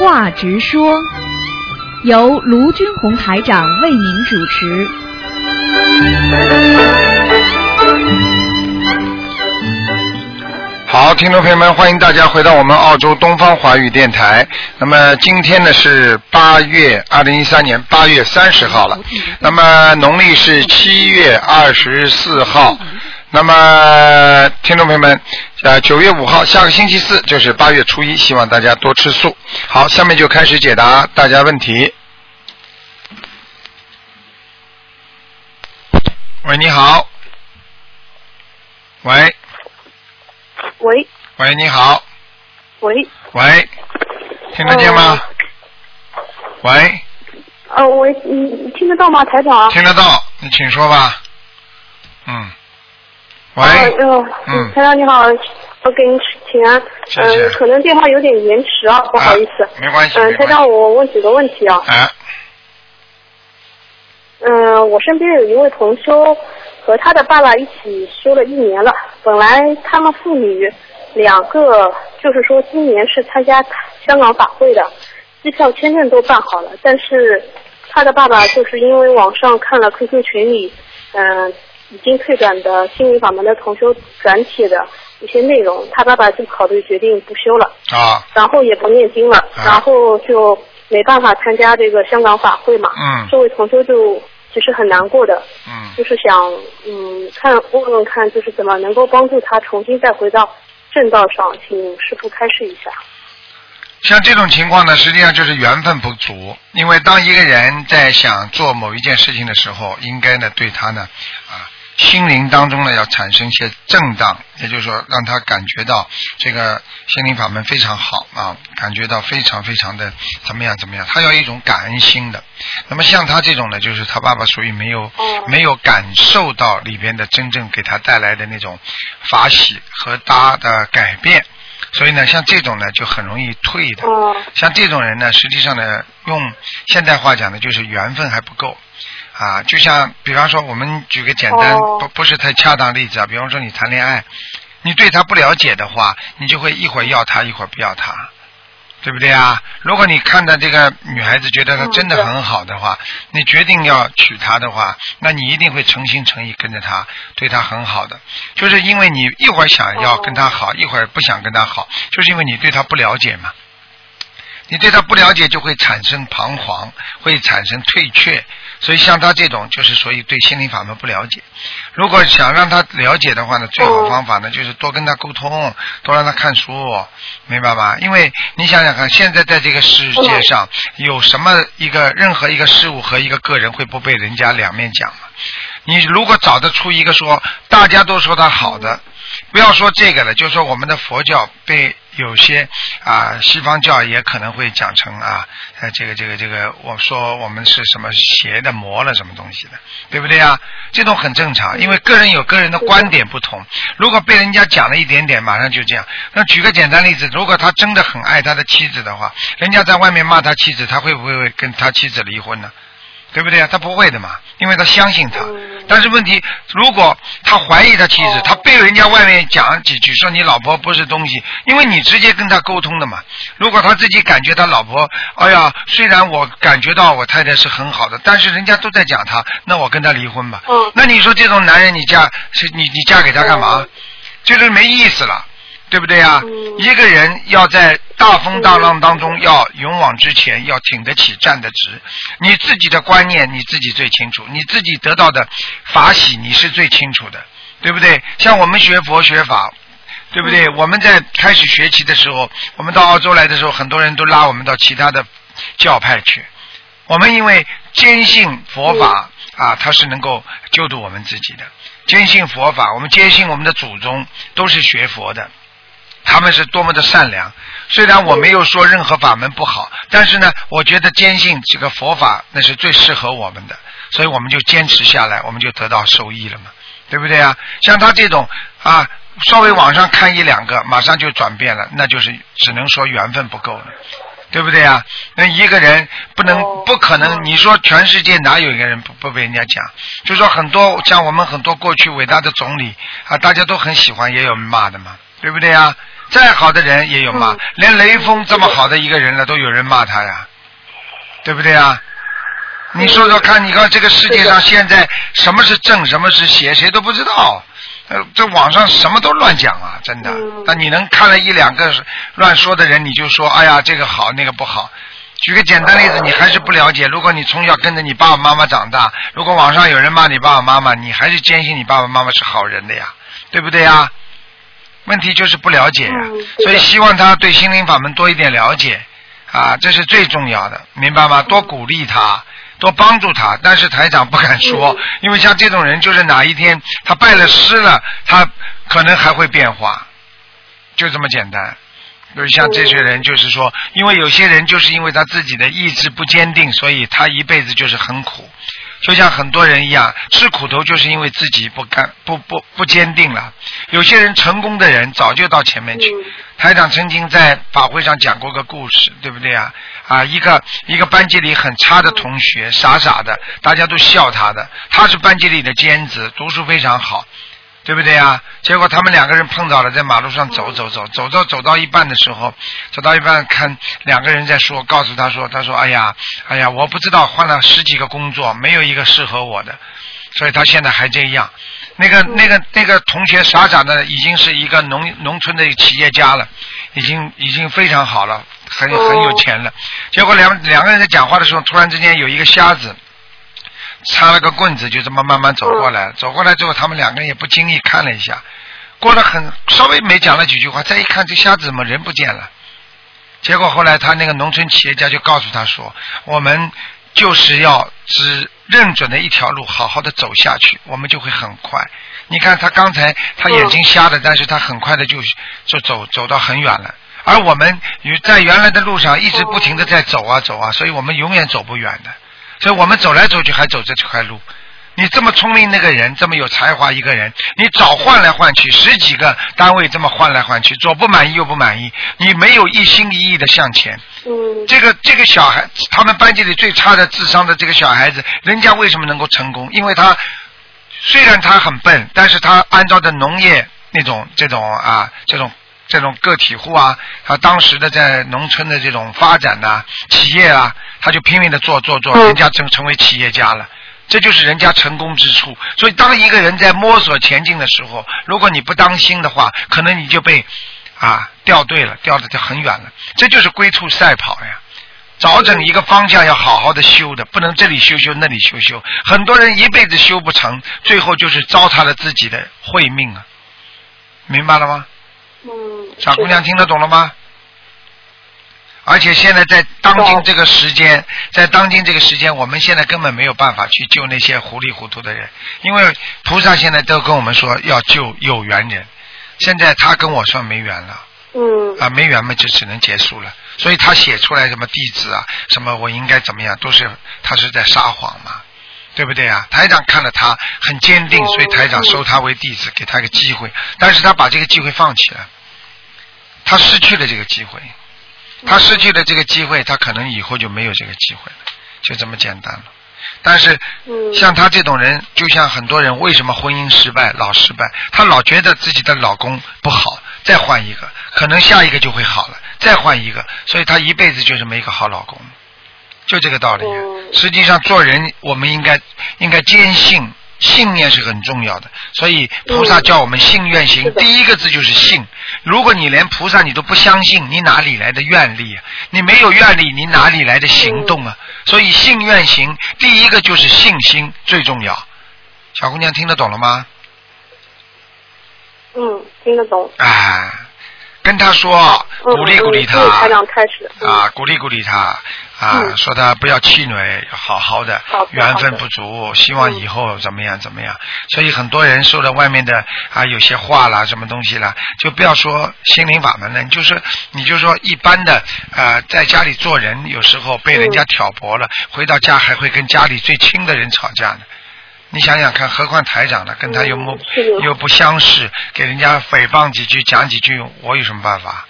话直说，由卢军红台长为您主持。好，听众朋友们，欢迎大家回到我们澳洲东方华语电台。那么今天呢是八月二零一三年八月三十号了，那么农历是七月二十四号。那么听众朋友们，呃，九月五号，下个星期四就是八月初一，希望大家多吃素。好，下面就开始解答大家问题。喂，你好。喂喂喂，你好。喂，喂，听得见吗？喂，呃，喂，你你听得到吗，台长？听得到，你请说吧。嗯。喂，嗯台长你好，我给您请安。谢谢嗯、可能电话有点延迟啊，不好意思。啊没关系嗯、台长，我问几个问题啊。啊，嗯、我身边有一位同修，和他的爸爸一起修了一年了。本来他们父女两个，就是说今年是参加香港法会的，机票、签证都办好了，但是他的爸爸就是因为网上看了 QQ 群里，嗯、已经退转的心灵法门的同修转帖的一些内容，他爸爸就考虑决定不修了。啊，然后也不念经了，啊然后就没办法参加这个香港法会嘛。嗯这位同修就其实很难过的，嗯，就是想嗯看问问看，就是怎么能够帮助他重新再回到正道上，请师傅开示一下。像这种情况呢，实际上就是缘分不足。因为当一个人在想做某一件事情的时候，应该呢对他呢啊心灵当中呢要产生一些震荡，也就是说让他感觉到这个心灵法门非常好啊，感觉到非常非常的怎么样怎么样，他要一种感恩心的。那么像他这种呢，就是他爸爸属于没有、哦没有感受到里边的真正给他带来的那种法喜和他的改变。所以呢，像这种呢就很容易退的。哦像这种人呢，实际上呢，用现代话讲呢，就是缘分还不够啊。就像比方说，我们举个简单、哦不不是太恰当的例子啊，比方说你谈恋爱，你对他不了解的话，你就会一会儿要他，一会儿不要他。对不对啊？如果你看到这个女孩子觉得她真的很好的话，你决定要娶她的话，那你一定会诚心诚意跟着她，对她很好的。就是因为你一会儿想要跟她好，一会儿不想跟她好，就是因为你对她不了解嘛。你对她不了解，就会产生彷徨，会产生退却。所以像他这种，就是所以对心灵法门不了解。如果想让他了解的话呢，最好方法呢就是多跟他沟通，多让他看书，明白吗？因为你想想看，现在在这个世界上，有什么一个任何一个事物和一个个人会不被人家两面讲吗？你如果找得出一个说大家都说他好的，不要说这个了，就说我们的佛教被有些啊西方教也可能会讲成啊，呃这个这个这个，我说我们是什么邪的魔了什么东西的，对不对啊？这种很正常，因为个人有个人的观点不同。如果被人家讲了一点点，马上就这样。那举个简单例子，如果他真的很爱他的妻子的话，人家在外面骂他妻子，他会不会跟他妻子离婚呢？对不对啊？他不会的嘛，因为他相信他。但是问题，如果他怀疑他妻子，他被人家外面讲几句说你老婆不是东西，因为你直接跟他沟通的嘛。如果他自己感觉他老婆，哎呀，虽然我感觉到我太太是很好的，但是人家都在讲他，那我跟他离婚吧。嗯那你说这种男人，你嫁是你你嫁给他干嘛？就是没意思了。对不对啊？嗯一个人要在大风大浪当中要勇往直前，要挺得起、站得直。你自己的观念你自己最清楚，你自己得到的法喜你是最清楚的，对不对？像我们学佛学法，对不对？我们在开始学习的时候，我们到澳洲来的时候，很多人都拉我们到其他的教派去。我们因为坚信佛法啊，它是能够救度我们自己的。坚信佛法，我们坚信我们的祖宗都是学佛的。他们是多么的善良。虽然我没有说任何法门不好，但是呢，我觉得坚信这个佛法那是最适合我们的，所以我们就坚持下来，我们就得到受益了嘛，对不对啊？像他这种啊，稍微往上看一两个，马上就转变了，那就是只能说缘分不够了。对不对啊？那一个人不能、哦不可能，你说全世界哪有一个人不不被人家讲？就说很多像我们很多过去伟大的总理啊，大家都很喜欢，也有骂的嘛，对不对啊？再好的人也有骂，连雷锋这么好的一个人了，都有人骂他呀，对不对啊？你说说看，你看这个世界上现在什么是正，什么是邪，谁都不知道。呃，这网上什么都乱讲啊，真的。那你能看了一两个乱说的人，你就说哎呀这个好那个不好。举个简单例子，你还是不了解。如果你从小跟着你爸爸妈妈长大，如果网上有人骂你爸爸妈妈，你还是坚信你爸爸妈妈是好人的呀，对不对呀？问题就是不了解呀，所以希望他对心灵法门多一点了解啊，这是最重要的，明白吗？多鼓励他，多帮助他。但是台长不敢说，因为像这种人，就是哪一天他拜了师了，他可能还会变化，就这么简单。就是像这些人，就是说，因为有些人就是因为他自己的意志不坚定，所以他一辈子就是很苦。就像很多人一样，吃苦头就是因为自己不甘、不不不坚定了。有些人成功的人早就到前面去。台长曾经在法会上讲过个故事，对不对啊？啊，一个一个班级里很差的同学，傻傻的，大家都笑他的。他是班级里的尖子，读书非常好。对不对呀？结果他们两个人碰到了，在马路上走走走，走到走到一半的时候，走到一半看两个人在说，告诉他说：“他说，哎呀，哎呀，我不知道换了十几个工作，没有一个适合我的，所以他现在还这样。那个那个那个同学傻傻的，已经是一个农农村的企业家了，已经已经非常好了，很很有钱了。结果两两个人在讲话的时候，突然之间有一个瞎子。”插了个棍子，就这么慢慢走过来。走过来之后，他们两个人也不经意看了一下，过了很稍微没讲了几句话，再一看这瞎子怎么人不见了？结果后来他那个农村企业家就告诉他说：“我们就是要只认准了一条路，好好的走下去，我们就会很快。你看他刚才他眼睛瞎的，但是他很快的就就走走到很远了。而我们与在原来的路上一直不停的在走啊走啊，所以我们永远走不远的。”所以我们走来走去还走这块路，你这么聪明那个人，这么有才华一个人，你早换来换去十几个单位这么换来换去，左不满意右不满意，你没有一心一意的向前。嗯。这个这个小孩，他们班级里最差的智商的这个小孩子，人家为什么能够成功？因为他虽然他很笨，但是他按照的农业那种这种啊这种。这种个体户啊，他当时的在农村的这种发展呐，企业啊，他就拼命的做做做，人家成成为企业家了，这就是人家成功之处。所以，当一个人在摸索前进的时候，如果你不当心的话，可能你就被啊掉队了，掉的就很远了。这就是龟兔赛跑呀，找准一个方向要好好的修的，不能这里修修那里修修。很多人一辈子修不成，最后就是糟蹋了自己的慧命啊，明白了吗？嗯，小姑娘听得懂了吗？而且现在在当今这个时间，在当今这个时间，我们现在根本没有办法去救那些糊里糊涂的人，因为菩萨现在都跟我们说要救有缘人，现在他跟我说没缘了，嗯，啊没缘嘛就只能结束了，所以他写出来什么弟子啊，什么我应该怎么样，都是他是在撒谎嘛。对不对啊？台长看了他很坚定，所以台长收他为弟子，给他一个机会。但是他把这个机会放弃了，他失去了这个机会，他失去了这个机会，他可能以后就没有这个机会了，就这么简单了。但是像他这种人，就像很多人为什么婚姻失败，老失败，他老觉得自己的老公不好，再换一个，可能下一个就会好了，再换一个，所以他一辈子就是没一个好老公。就这个道理。实际上，做人我们应该应该坚信，信念是很重要的。所以菩萨叫我们信愿行，第一个字就是信。如果你连菩萨你都不相信，你哪里来的愿力？你没有愿力，你哪里来的行动啊？所以信愿行，第一个就是信心最重要。小姑娘听得懂了吗？嗯，听得懂。哎，跟他说，鼓励鼓励他。开始。啊，鼓励鼓励他。啊，说他不要气馁，好好的，缘分不足，希望以后怎么样怎么样。所以很多人受了外面的啊有些话啦，什么东西啦，就不要说心灵法门了，你就是你就说一般的啊，在家里做人，有时候被人家挑拨了，回到家还会跟家里最亲的人吵架呢。你想想看，何况台长呢，跟他又不又不相识，给人家诽谤几句，讲几句，我有什么办法？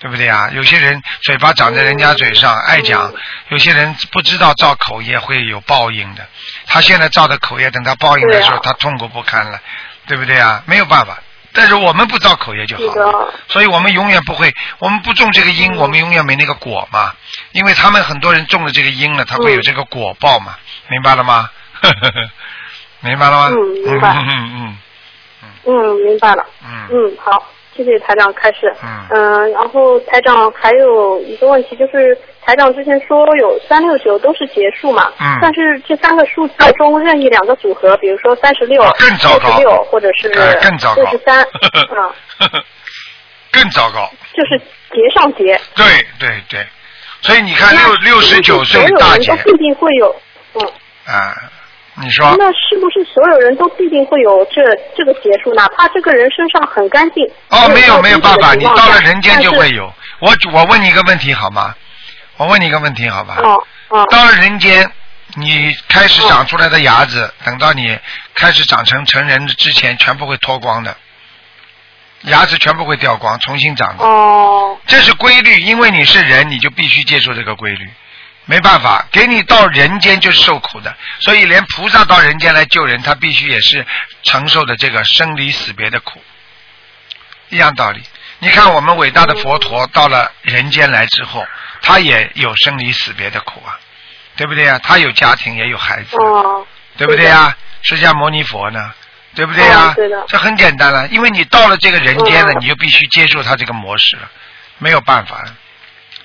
对不对啊？有些人嘴巴长在人家嘴上，爱讲；有些人不知道造口业会有报应的。他现在造的口业，等他报应的时候，他痛苦不堪了，对不对啊？没有办法，但是我们不造口业就好了，所以我们永远不会，我们不种这个因，嗯我们永远没那个果嘛。因为他们很多人种了这个因了，他会有嗯这个果报嘛，明白了吗？明白了吗？嗯明白 嗯嗯嗯，明白了。嗯嗯，好，谢谢台长开始。嗯嗯、然后台长还有一个问题就是，台长之前说有三六九都是结束嘛，嗯但是这三个数字中任意两个组合，比如说三十六、更糟糕。六或者是哎更糟糕。六十三，嗯，嗯，更糟糕。就是结上结。对对对，所以你看那六六十九岁大姐必定会有，嗯，啊，你说那是不是所有人都必定会有这这个结束？哪怕这个人身上很干净，哦，没有没有办法，你到了人间就会有。我我问你一个问题好吗？我问你一个问题好吧？哦哦，到了人间，你开始长出来的牙子，等到你开始长成成人之前，全部会脱光的，牙齿全部会掉光，重新长的。哦这是规律，因为你是人，你就必须接受这个规律，没办法，给你到人间就是受苦的，所以连菩萨到人间来救人，他必须也是承受的这个生离死别的苦，一样道理。你看我们伟大的佛陀到了人间来之后，他也有生离死别的苦啊，对不对啊、他有家庭，也有孩子，哦，对不对呀、释迦牟尼佛呢，对不对呀、嗯对这很简单了，因为你到了这个人间了，嗯。你就必须接受他这个模式了，没有办法了。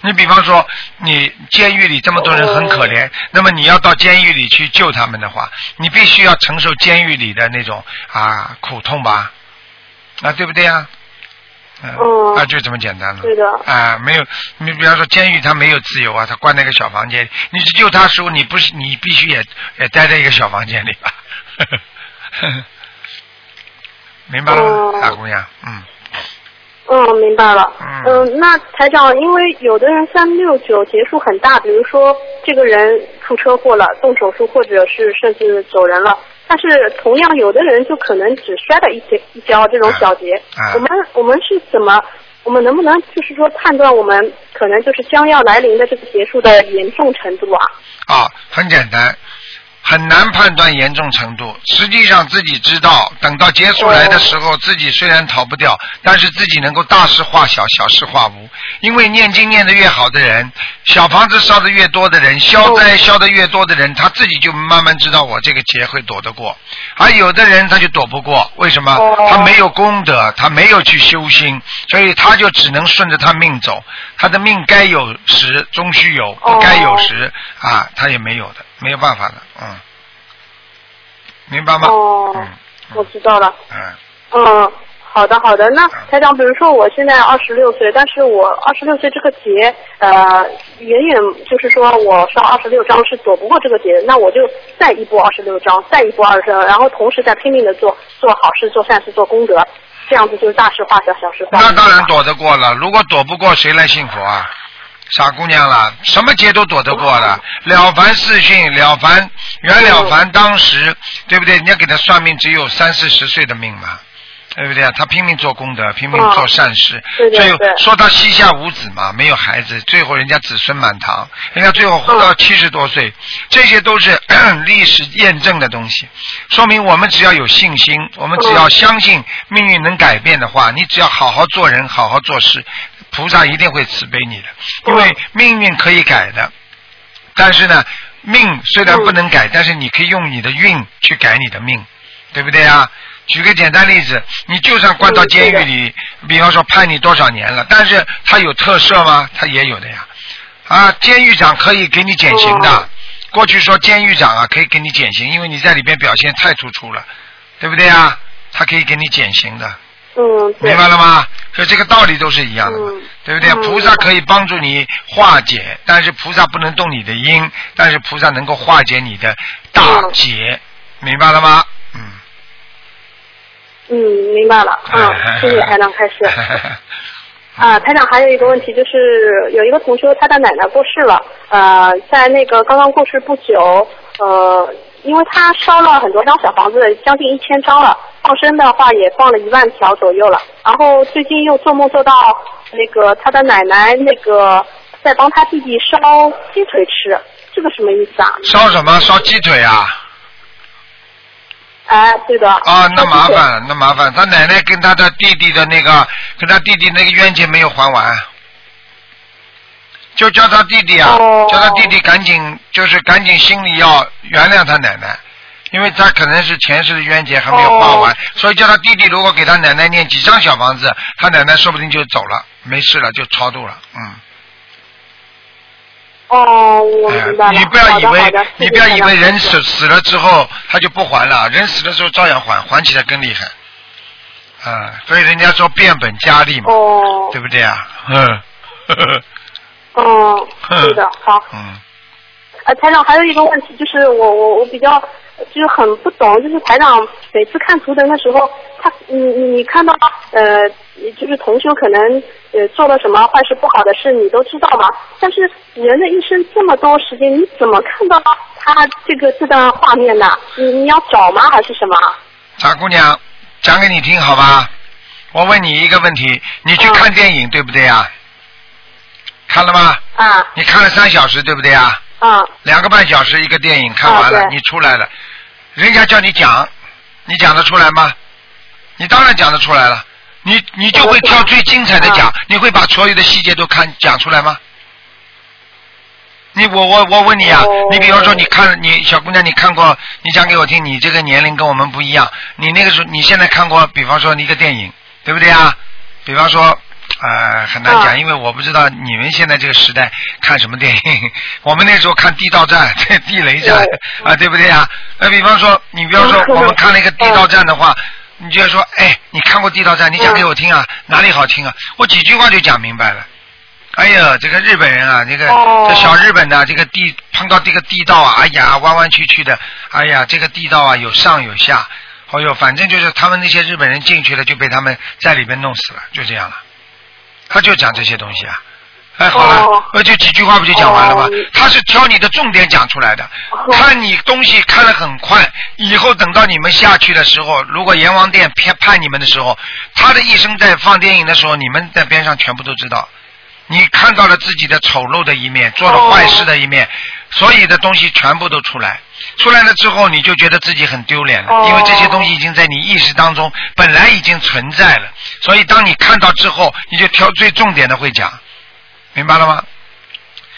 你比方说，你监狱里这么多人很可哦怜，那么你要到监狱里去救他们的话，你必须要承受监狱里的那种啊苦痛吧，啊对不对呀、嗯，嗯啊就这么简单了。对的啊，没有，你比方说监狱他没有自由啊，他关在一个小房间里，你去救他的时候，你不是你必须也也待在一个小房间里吧？明白了吗，哦大姑娘？嗯，嗯，明白了。嗯嗯，那台长，因为有的人三六九结束很大，比如说这个人出车祸了，动手术，或者是甚至走人了。但是同样，有的人就可能只摔了一跤一跤这种小节。啊我们我们是怎么？我们能不能就是说判断我们可能就是将要来临的这个结束的严重程度啊？啊，很简单，很难判断严重程度。实际上自己知道，等到结束来的时候，自己虽然逃不掉，但是自己能够大事化小，小事化无。因为念经念得越好的人，小房子烧得越多的人，消灾消得越多的人，他自己就慢慢知道我这个劫会躲得过。而有的人他就躲不过，为什么？哦他没有功德，他没有去修心，所以他就只能顺着他命走。他的命该有时终须有，不该有时啊，他也没有的，没有办法的，嗯，明白吗？哦嗯我知道了。嗯嗯，好的好的。那台长，比如说我现在二十六岁，但是我二十六岁这个劫，呃，远远就是说我烧二十六章是躲不过这个劫的，那我就再一波二十六章，再一波二十六，然后同时在拼命的做做好事、做善事、做功德，这样子就是大事化小，小事化。那当然躲得过了。如果躲不过，谁来信佛啊？傻姑娘了，什么劫都躲得过了。了凡四训，了凡袁了凡当时对不对？人家给他算命只有三四十岁的命嘛，对不对啊？他拼命做功德，拼命做善事，对对最后说他膝下无子嘛，没有孩子，最后人家子孙满堂，人家最后活到七十多岁，这些都是 历史验证的东西，说明我们只要有信心，我们只要相信命运能改变的话，你只要好好做人，好好做事，菩萨一定会慈悲你的，因为命运可以改的，但是呢，命虽然不能改，但是你可以用你的运去改你的命，对不对啊？举个简单例子，你就算关到监狱里，比方说判你多少年了，但是他有特赦吗？他也有的呀。啊，监狱长可以给你减刑的。哦过去说监狱长啊可以给你减刑，因为你在里边表现太突出了，对不对啊？他可以给你减刑的。嗯，明白了吗？所以这个道理都是一样的嘛，嗯对不对？嗯菩萨可以帮助你化解，但是菩萨不能动你的因，但是菩萨能够化解你的大劫，明白了吗？嗯。嗯，明白了。嗯，谢谢台长开始。啊，台长还有一个问题，就是有一个同学他的奶奶过世了，呃，在那个刚刚过世不久，呃，因为他烧了很多张小房子，将近一千张了，放生的话也放了一万条左右了，然后最近又做梦做到那个他的奶奶那个在帮他弟弟烧鸡腿吃，这个什么意思啊？烧什么？烧鸡腿啊？哎，对的。啊，那麻。烦了，那麻烦。他奶奶跟他的弟弟的那个，跟他弟弟那个冤结没有还完，就叫他弟弟啊，哦叫他弟弟赶紧，就是赶紧心里要原谅他奶奶，因为他可能是前世的冤结还没有还完，哦所以叫他弟弟如果给他奶奶念几张小房子，他奶奶说不定就走了，没事了，就超度了，嗯。哦，我哎明白了。你不要以为你不要以为人。死死了之后他就不还了，人死的时候照样还，还起来更厉害。啊，所以人家说变本加厉嘛，哦对不对啊？嗯，呵呵哦，对的，好。嗯，呃，台长还有一个问题，就是我我我比较就是很不懂，就是台长每次看图腾的时候，他你你你看到呃，就是同修可能呃做了什么坏事不好的事，你都知道嘛。但是人的一生这么多时间，你怎么看到他这个这段画面呢？你你要找吗？还是什么？傻姑娘，讲给你听好吧？我问你一个问题，你去嗯看电影对不对啊？看了吗？啊你看了三小时对不对啊？啊两个半小时一个电影看完了，啊你出来了，人家叫你讲，你讲得出来吗？你当然讲得出来了，你你就会挑最精彩的讲，啊你会把所有的细节都看讲出来吗？你我我我问你啊，哦你比方说你看你小姑娘，你看过，你讲给我听，你这个年龄跟我们不一样，你那个时候你现在看过，比方说一个电影，对不对啊？比方说，呃，很难讲，啊因为我不知道你们现在这个时代看什么电影。我们那时候看《地道战》《地雷战》啊，对不对啊？那比方说，你比方说嗯我们看了一个《地道战》的话，你就说，哎，你看过《地道战》，你讲给我听啊，哪里好听啊？我几句话就讲明白了。哎呀，这个日本人啊，这个、哦这小日本呐、这个地碰到这个地道啊，哎呀，弯弯曲曲的，哎呀，这个地道啊有上有下，哎呦，反正就是他们那些日本人进去了，就被他们在里面弄死了，就这样了。他就讲这些东西啊。哎，好了哦，呃，就几句话不就讲完了吗哦？他是挑你的重点讲出来的，哦看你东西看得很快，以后等到你们下去的时候，如果阎王殿偏判你们的时候，他的一生在放电影的时候，你们在边上全部都知道。你看到了自己的丑陋的一面，做了坏事的一面，所有的东西全部都出来。出来了之后，你就觉得自己很丢脸了，哦因为这些东西已经在你意识当中本来已经存在了。所以当你看到之后，你就挑最重点的会讲，明白了吗？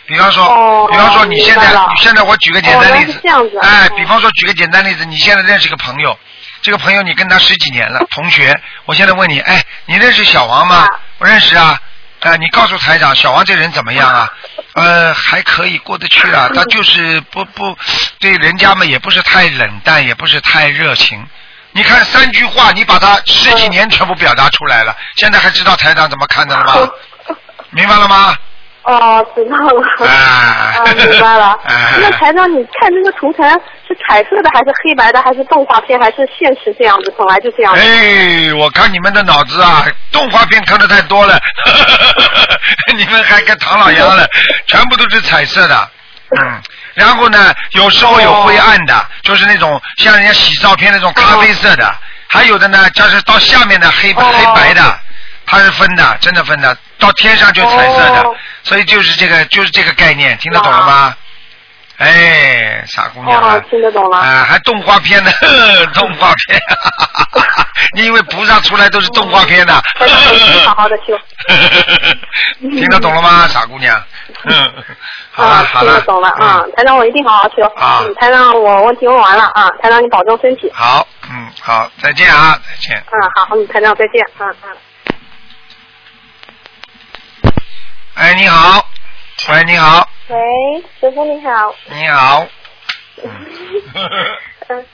比方说，哦比方说你现在明白了，现在我举个简单例子哎，嗯比方说举个简单例子，你现在认识个朋友，这个朋友你跟他十几年了，同学，我现在问你，哎，你认识小王吗啊？我认识啊。呃，你告诉台长，小王这人怎么样啊？呃，还可以，过得去啊。他就是不不对人家嘛，也不是太冷淡，也不是太热情。你看三句话，你把他十几年全部表达出来了，现在还知道台长怎么看的了吗？明白了吗？哦，知道了。哎啊，明白了。哎那台长，你看那个图腾是彩色的，还是黑白的，还是动画片，还是现实这样子？本来就这样子。哎，我看你们的脑子啊，动画片看的太多了，你们还跟唐老鸭了，全部都是彩色的。嗯，然后呢，有时候有灰暗的，就是那种像人家洗照片那种咖啡色的，还有的呢，就是到下面的黑哦黑白的，它是分的，真的分的，到天上就彩色的哦，所以就是这个就是这个概念，听得懂了吗？哎，傻姑娘啊哦，听得懂了。啊，还动画片呢，动画片，你以为菩萨出来都是动画片的？台长回去好好的修。听得懂了吗，傻姑娘？嗯，好了啊，好了，听得懂了啊嗯，台长我一定好好修。啊嗯，台长我问题问完了啊，台长你保重身体。好，嗯，好，再见啊，再见。嗯，好，嗯，台长再见。嗯嗯。哎，你好，喂，你好，喂，师傅你好。你好。嗯，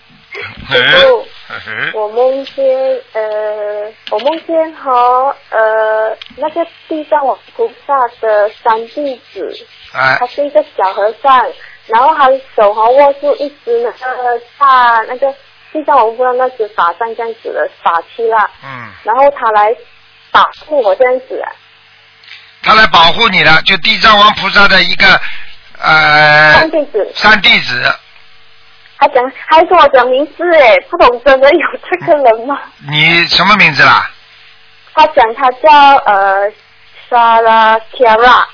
哎师我梦见呃，我梦见和呃那个地藏王菩萨的三弟子，哎。他是一个小和尚，然后他手和握住一只那个大那个地藏王菩萨那只法杖这样子的法器啦，嗯，然后他来保护我这样子啊，他来保护你的，就地藏王菩萨的一个呃三弟子，三弟子，他讲还跟我讲名字诶，不懂真的有这个人吗？你什么名字啦？他讲他叫呃莎拉 Tiara，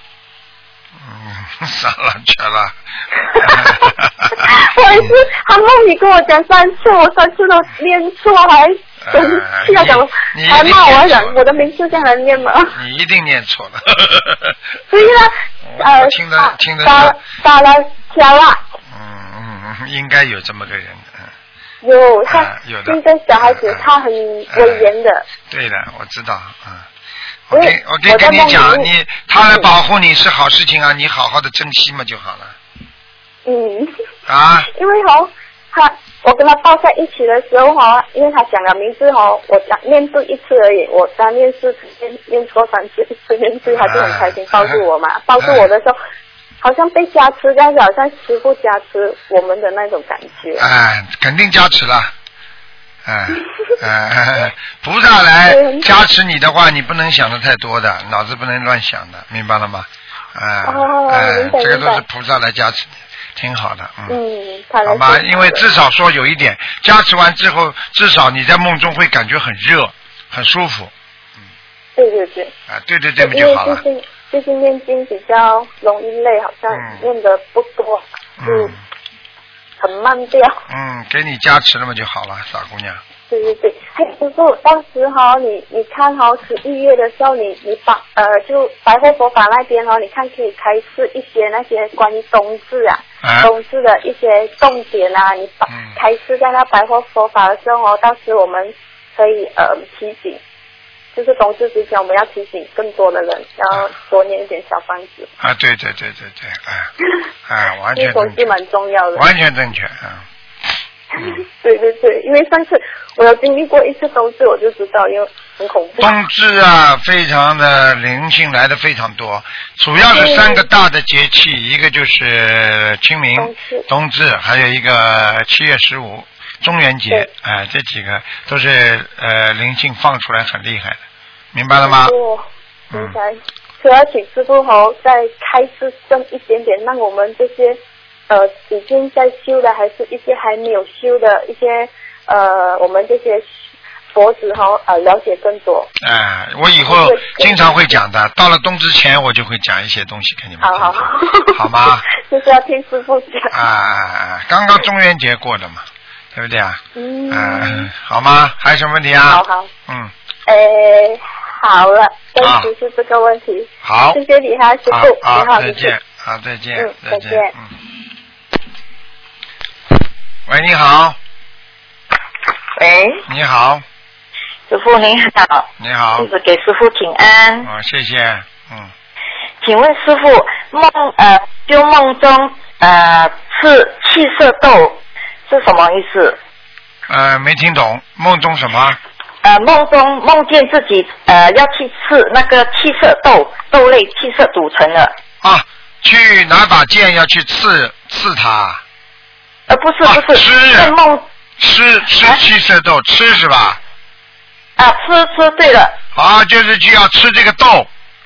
嗯，算了，全了。我也是，他梦里跟我讲三次，我三次都念错，还生气啊！讲你还骂我，你讲我的名字这样来念吗？你一定念错了。所以呢呃，听得打听得打是打了加了，嗯嗯嗯，应该有这么个人。嗯，有他啊有的一个小孩子嗯，他很威严的，对的，我知道。嗯。我我跟跟你讲，里你他来保护你是好事情啊，你好好的珍惜嘛就好了嗯。啊。因为好，他我跟他抱在一起的时候哦，因为他讲了名字哦，我讲念对一次而已，我刚念四次，念念错三次，一次念对，他就很开心啊抱住我嘛，抱住我的时候，好像被加持这样子，好像师傅加持我们的那种感觉。哎，肯定加持了。哎哎，菩萨来对加持你的话，你不能想的太多的，脑子不能乱想的，明白了吗？哎哦哎明，白这个都是菩萨来加持你，挺好的，嗯。嗯，好吧，因为至少说有一点，加持完之后，至少你在梦中会感觉很热，很舒服。嗯对对对，啊，对对对，不就好了？最近最近念经比较容易累，好像嗯念的不多，就嗯很慢调。嗯，给你加持了嘛就好了，傻姑娘。对对对，哎师傅，当时哈、你你看哈、十一月的时候，你你把呃就白货佛法那边哈、你看可以开示一些那些关于冬至啊，啊冬至的一些重点啊，你把、嗯开示在那白货佛法的时候哦，到时我们可以呃提醒，就是公司之前我们要提醒更多的人，要多念一点小方子，啊，对对对对对，哎哎，完全正确，蛮重要的。完全正确，嗯。对对对，因为上次我有经历过一次冬至，我就知道，因为很恐怖。冬至啊，非常的灵性来的非常多，主要是三个大的节气，一个就是清明冬至、还有一个七月十五中元节对，哎、这几个都是呃灵性放出来很厉害的，明白了吗？明白。所以要请师傅好再开示深一点点，让我们这些呃已经在修的，还是一些还没有修的一些呃我们这些佛子哈呃了解更多。哎、我以后经常会讲的，到了冬之前我就会讲一些东西给你们听，好好好，好吗？就是要听师傅讲。啊啊啊！刚刚中元节过的嘛，对不对啊？嗯，嗯，好吗？还有什么问题啊？好好，嗯，哎，好了，暂啊时是这个问题。好。谢谢你哈，师傅，好再见，好，再见嗯，再再见嗯。喂，你好，喂，你好，师傅您好，你好。弟，子给师傅请安。哦，谢谢，嗯，请问师傅，梦呃，就梦中呃吃气色豆是什么意思？呃，没听懂，梦中什么？呃，梦中梦见自己呃要去吃那个气色豆豆类气色组成的，啊，去拿把剑要去刺刺他，呃不是啊不是，吃在梦。吃吃啊七色豆，吃是吧？啊吃吃对了，啊，就是就要吃这个豆，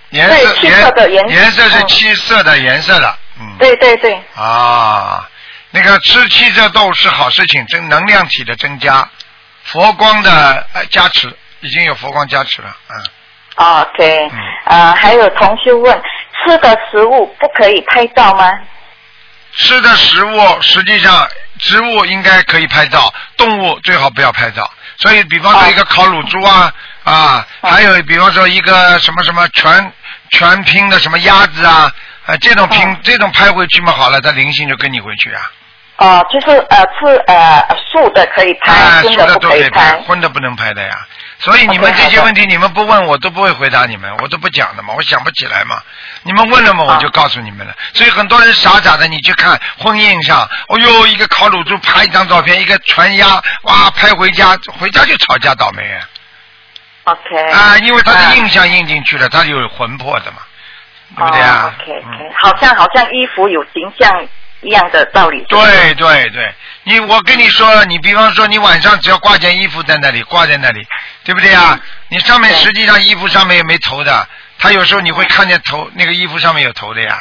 颜色对七色的颜颜色是嗯。七色的颜色的，嗯。对对对，啊，那个吃七色豆是好事情，增能量体的增加，佛光的呃加持，已经有佛光加持了，嗯，OK，嗯。呃还有同学问，吃的食物不可以拍照吗？吃的食物实际上植物应该可以拍照，动物最好不要拍照。所以，比方说一个烤乳猪啊啊，还有比方说一个什么什么全全拼的什么鸭子啊，啊这种拼、哦这种拍回去嘛好了，它灵性就跟你回去啊。哦、就是呃吃呃素的可以拍，哎，荤说的不可以都可以拍，拍。荤的不能拍的呀。所以你们这些问题，你们不问我都不会回答你们，我都不讲的嘛，我想不起来嘛。你们问了嘛，我就告诉你们了。所以很多人傻傻的，你去看婚宴上，哦哟，一个烤乳猪拍一张照片，一个全鸭，哇，拍回家，回家就吵架倒霉啊！OK。啊，因为他的啊印象印进去了，他有魂魄的嘛，对不对啊哦、？OK 好像好像衣服有形象一样的道理。对对对，你我跟你说，你比方说你晚上只要挂件衣服在那里，挂在那里，对不对啊？你上面实际上衣服上面也没头的，他有时候你会看见头，那个衣服上面有头的呀，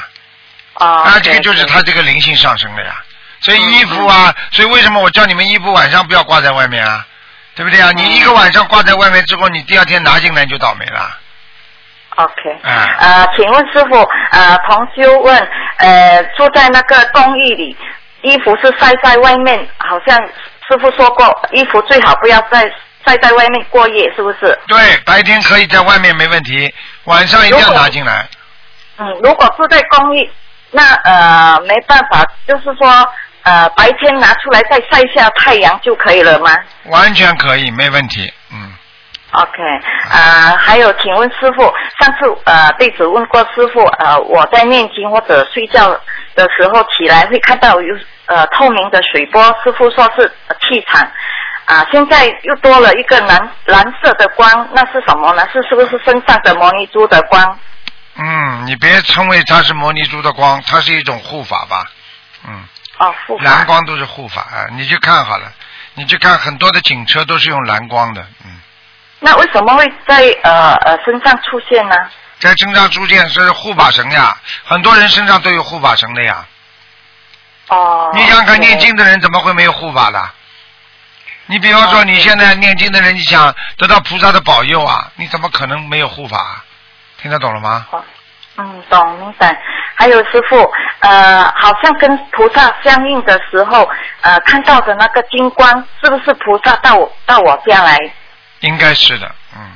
哦，啊，这个就是他这个灵性上升了呀。所以嗯衣服啊，所以为什么我叫你们衣服晚上不要挂在外面啊？对不对啊？你嗯一个晚上挂在外面之后，你第二天拿进来就倒霉了。OK，嗯呃，请问师傅，呃，同修问，呃，住在那个公寓里，衣服是晒在外面，好像师傅说过，衣服最好不要在晒在外面过夜，是不是？对，白天可以在外面没问题，晚上一定要拿进来。嗯，如果住在公寓，那呃没办法，就是说呃白天拿出来再晒一下太阳就可以了吗完全可以，没问题。嗯，？OK，呃，还有，请问师傅，上次呃弟子问过师傅，呃我在念经或者睡觉的时候起来会看到有呃透明的水波，师傅说是呃气场。啊，现在又多了一个蓝蓝色的光，那是什么呢？是是不是身上的摩尼珠的光？嗯，你别称为它是摩尼珠的光，它是一种护法吧。嗯，哦，护法。蓝光都是护法啊，你去看好了，你去看很多的警车都是用蓝光的。嗯，那为什么会在呃呃身上出现呢？在身上出现是护法神呀，很多人身上都有护法神的呀。哦。你想想看，念经的人怎么会没有护法的？你比方说，哦你现在念经的人，你想得到菩萨的保佑啊，你怎么可能没有护法啊？听得懂了吗？嗯，懂明白。还有师傅，呃，好像跟菩萨相应的时候，呃，看到的那个金光，是不是菩萨到我到我家来？应该是的，嗯，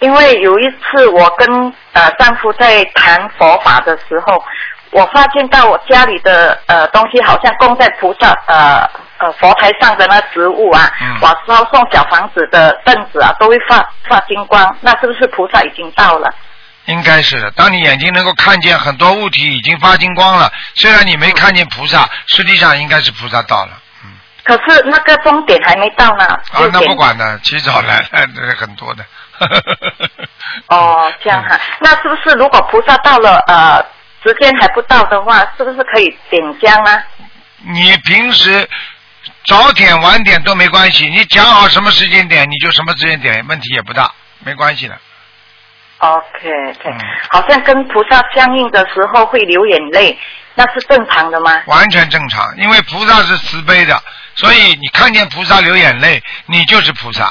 因为有一次我跟呃丈夫在谈佛法的时候，我发现到我家里的呃东西好像供在菩萨呃呃佛台上的那植物啊，嗯晚上送小房子的凳子啊，都会发发金光，那是不是菩萨已经到了？应该是的。当你眼睛能够看见很多物体已经发金光了，虽然你没看见菩萨，实际上应该是菩萨到了。嗯，可是那个终点还没到呢。啊，那不管了，起早来了，很多的。哦，这样哈、那是不是如果菩萨到了呃时间还不到的话，是不是可以点香啊？你平时早点晚点都没关系，你讲好什么时间点，你就什么时间点，问题也不大，没关系的。OK OK，、嗯好像跟菩萨相应的时候会流眼泪，那是正常的吗？完全正常，因为菩萨是慈悲的，所以你看见菩萨流眼泪，你就是菩萨。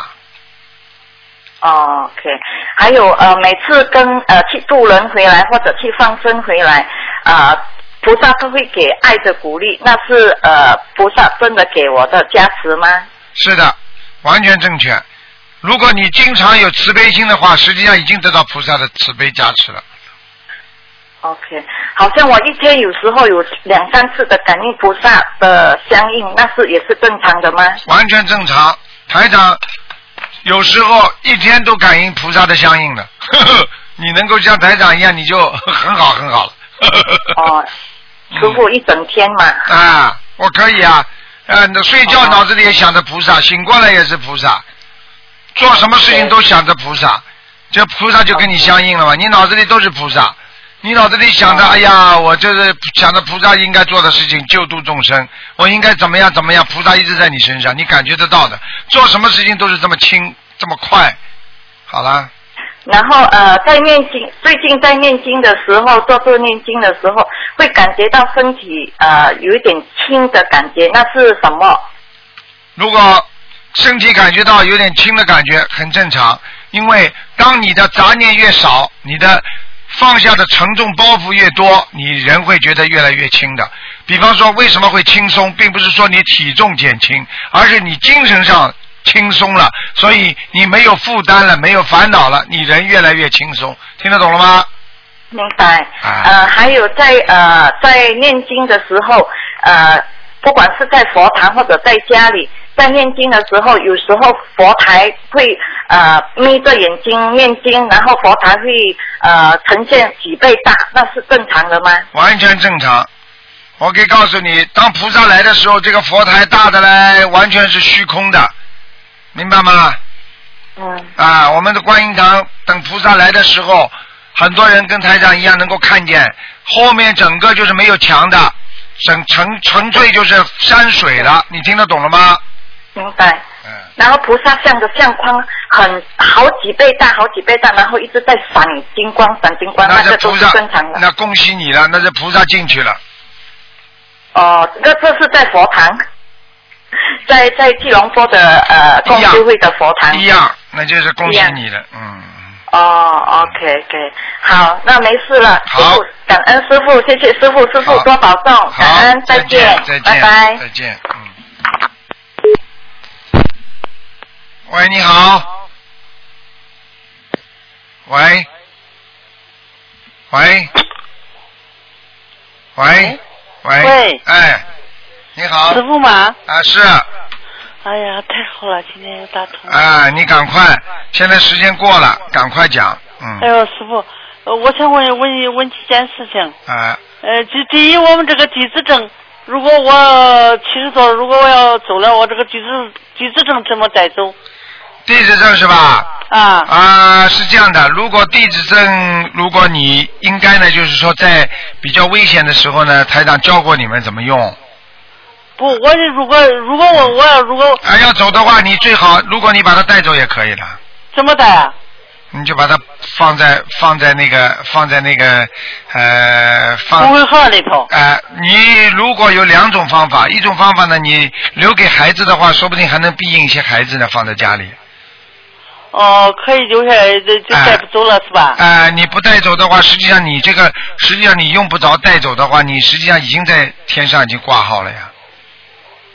哦，OK，还有呃，每次跟呃去渡人回来或者去放生回来，啊、菩萨都会给爱的鼓励，那是呃菩萨真的给我的加持吗？是的，完全正确。如果你经常有慈悲心的话，实际上已经得到菩萨的慈悲加持了。OK，好像我一天有时候有两三次的感应菩萨的相应，那是也是正常的吗？完全正常。台长有时候一天都感应菩萨的相应的，呵 呵你能够像台长一样，你就很好很好了。哦，师傅一整天嘛。啊，我可以啊，呃，那睡觉哦脑子里也想着菩萨，醒过来也是菩萨，做什么事情都想着菩萨，这菩萨就跟你相应了嘛，你脑子里都是菩萨。你脑子里想着，哦哎呀，我就是想着菩萨应该做的事情，救度众生，我应该怎么样怎么样，菩萨一直在你身上，你感觉得到的，做什么事情都是这么轻，这么快。好了，然后呃，在念经，最近在念经的时候，做做念经的时候，会感觉到身体呃有一点轻的感觉，那是什么？如果身体感觉到有点轻的感觉，很正常，因为当你的杂念越少，你的放下的沉重包袱越多，你人会觉得越来越轻的。比方说，为什么会轻松，并不是说你体重减轻，而是你精神上轻松了，所以你没有负担了，没有烦恼了，你人越来越轻松。听得懂了吗？明白。啊呃，还有在呃在念经的时候，呃，不管是在佛堂或者在家里，在念经的时候，有时候佛台会呃眯着眼睛念经，然后佛台会呃呈现几倍大，那是正常的吗？完全正常。我可以告诉你，当菩萨来的时候，这个佛台大的嘞，完全是虚空的，明白吗？嗯。啊，我们的观音堂等菩萨来的时候，很多人跟台长一样能够看见，后面整个就是没有墙的，整纯纯粹就是山水了。你听得懂了吗？明白。嗯，然后菩萨像的相框很好几倍大，好几倍大，然后一直在闪金光，闪金光，那是个都是正常的。那恭喜你了，那是菩萨进去了。哦，那这是在佛堂，在在吉隆坡的呃共修会的佛堂。一样，那就是恭喜你了，嗯。哦，OK OK，好，那没事了，师好傅，感恩师傅，谢谢师傅，师傅多保重，好感恩，，再见，再见，拜拜。再见，嗯。喂，你好。喂。喂。喂。喂。喂哎，你好。师傅吗？啊，是哎呀，太好了，今天又打通了。啊，你赶快，现在时间过了，赶快讲，嗯哎，呦，师傅，呃我想问问问几件事情。啊，呃，第第一，我们这个地址证，如果我七十多，如果我要走了，我这个地址地址证怎么带走？地址证是吧？啊啊，是这样的，如果地址证，如果你应该呢，就是说在比较危险的时候呢，台长教过你们怎么用。不，我如果如果我我要如果啊，要走的话，你最好，如果你把它带走也可以的，怎么带啊？你就把它放在放在那个放在那个呃放公文盒里头。呃，你如果有两种方法，一种方法呢，你留给孩子的话，说不定还能庇应一些孩子呢，放在家里。哦，可以留下来，就就带不走了、是吧？啊、你不带走的话，实际上你这个，实际上你用不着带走的话，你实际上已经在天上已经挂号了呀。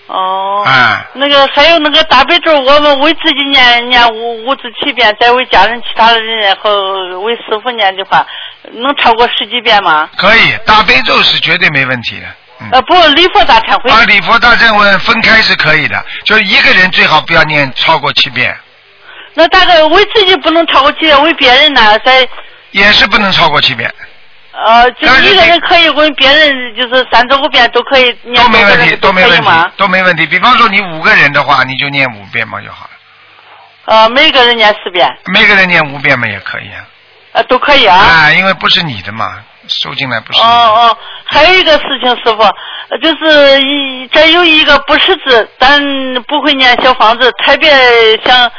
哦。啊、那个还有那个大悲咒，我们为自己念念五五至七遍，再为家人其他的人和为师傅念的话，能超过十几遍吗？可以，大悲咒是绝对没问题的。嗯。呃，不，礼佛大忏悔。啊，礼佛大忏悔分开是可以的，就是一个人最好不要念超过七遍，那大概为自己不能超过七遍，为别人呢，在也是不能超过七遍，呃，就是一个人可以问别人就是三十五遍都可以念都没问题，都没问题都没问题。比方说你五个人的话，你就念五遍嘛就好了，呃，每个人念四遍，每个人念五遍嘛也可以啊。呃，都可以啊。啊，因为不是你的嘛，收进来不是哦你的。哦，还有一个事情，师傅，呃就是一这有一个不识字，但不会念小房子，特别想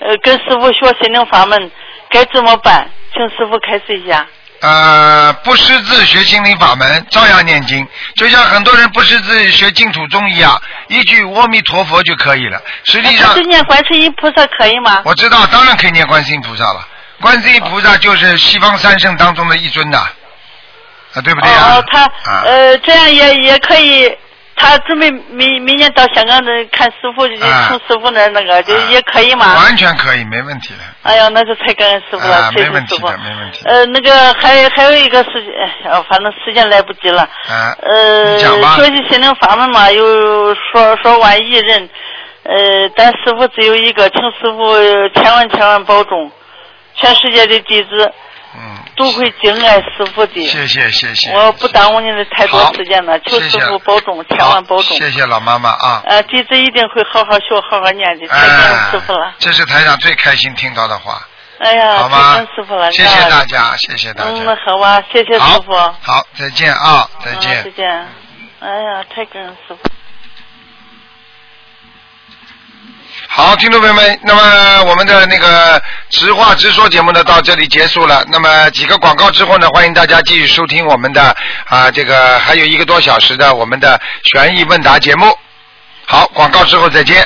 呃跟师傅学心灵法门，该怎么办？请师傅开示一下。呃，不识字学心灵法门，照样念经，就像很多人不识字学净土宗一样，一句阿弥陀佛就可以了。实际上念观世音菩萨可以吗？我知道，当然可以念观世音菩萨了。观世音菩萨就是西方三圣当中的一尊呐，啊，对不对啊？哦，他啊，呃这样也也可以。他准备明明年到香港的看师傅，就啊从师傅那那个就啊也可以嘛？完全可以，没问题的。哎呀，那就太感恩师傅了，啊谢谢师傅呃，那个还还有一个事情，哎呀，反正时间来不及了。啊，呃，学习心灵法门嘛，有说说万一人，呃，但师傅只有一个，请师傅千万千万保重，全世界的弟子嗯，都会敬爱师傅的。谢谢谢谢。我不耽误您的太多时间了，求谢谢师傅保重，千万保重。谢谢老妈妈啊。呃，弟子一定会好好学，好好念的，太感恩哎师傅了。，这是台长最开心听到的话，哎呀，好吗恩师傅了，？谢谢大家，谢谢大家嗯。好吧，谢谢师傅。，好，再见啊，再见再见。见。哎呀，太感恩师傅。好，听众朋友们，那么我们的那个直话直说节目呢到这里结束了。那么几个广告之后呢，欢迎大家继续收听我们的啊这个还有一个多小时的我们的悬疑问答节目。好，广告之后再见。